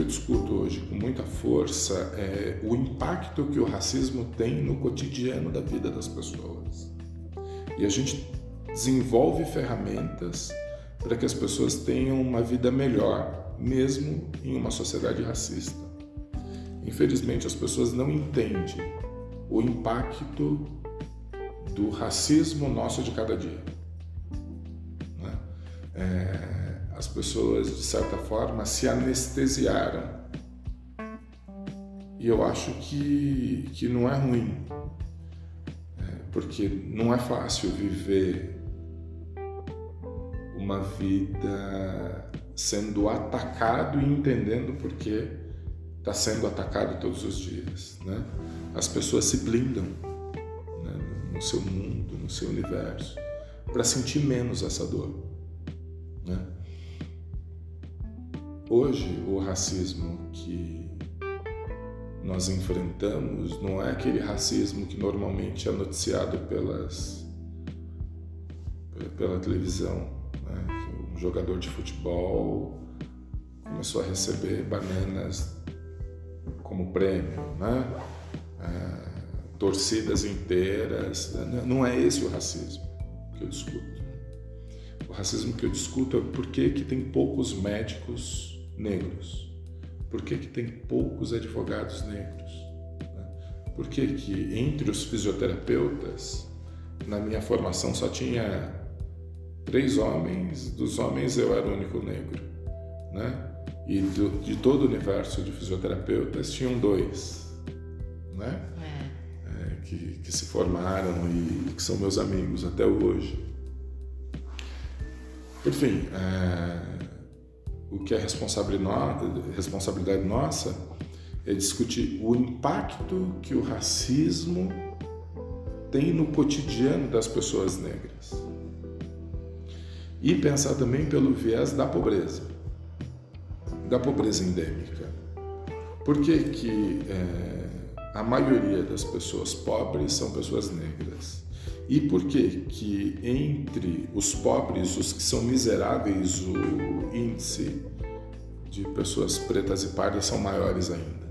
eu discuto hoje com muita força é o impacto que o racismo tem no cotidiano da vida das pessoas. E a gente desenvolve ferramentas para que as pessoas tenham uma vida melhor, mesmo em uma sociedade racista. Infelizmente, as pessoas não entendem o impacto do racismo nosso de cada dia. Né? É, as pessoas, de certa forma, se anestesiaram. E eu acho que, que não é ruim, é, porque não é fácil viver uma vida sendo atacado e entendendo por que está sendo atacado todos os dias. Né? As pessoas se blindam né, no seu mundo, no seu universo, para sentir menos essa dor. Né? Hoje, o racismo que nós enfrentamos não é aquele racismo que normalmente é noticiado pelas, pela televisão, né? Um jogador de futebol começou a receber bananas como prêmio, né? É, torcidas inteiras. Não é esse o racismo que eu discuto. O racismo que eu discuto é por que, que tem poucos médicos negros, por que, que tem poucos advogados negros, né? por que, que entre os fisioterapeutas, na minha formação só tinha três homens, dos homens eu era o único negro, né? E do, de todo o universo de fisioterapeutas tinham dois, né? É. É, que, que se formaram e que são meus amigos até hoje. Enfim, é, o que é responsabilidade nossa é discutir o impacto que o racismo tem no cotidiano das pessoas negras e pensar também pelo viés da pobreza, da pobreza endêmica. Por que, que é, a maioria das pessoas pobres são pessoas negras? E por que, que entre os pobres, os que são miseráveis, o índice de pessoas pretas e pardas são maiores ainda?